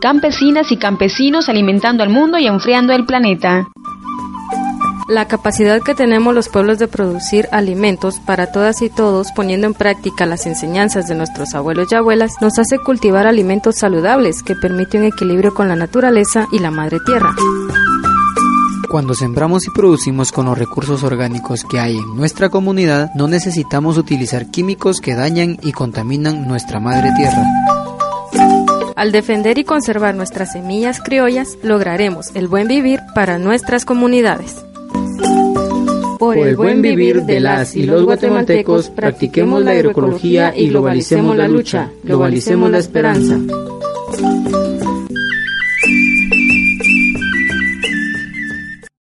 Campesinas y campesinos alimentando al mundo y enfriando el planeta. La capacidad que tenemos los pueblos de producir alimentos para todas y todos, poniendo en práctica las enseñanzas de nuestros abuelos y abuelas, nos hace cultivar alimentos saludables que permiten un equilibrio con la naturaleza y la madre tierra. Cuando sembramos y producimos con los recursos orgánicos que hay en nuestra comunidad, no necesitamos utilizar químicos que dañan y contaminan nuestra madre tierra. Al defender y conservar nuestras semillas criollas, lograremos el buen vivir para nuestras comunidades. Por el buen vivir de las y los guatemaltecos, practiquemos la agroecología y globalicemos la lucha, globalicemos la esperanza.